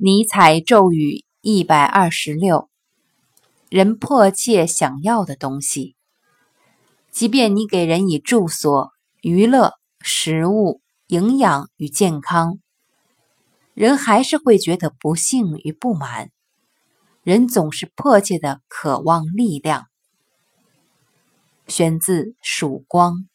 尼采咒语一百二十六。人迫切想要的东西。即便你给人以住所娱乐食物营养与健康人还是会觉得不幸与不满。人总是迫切的渴望力量。选自曙光。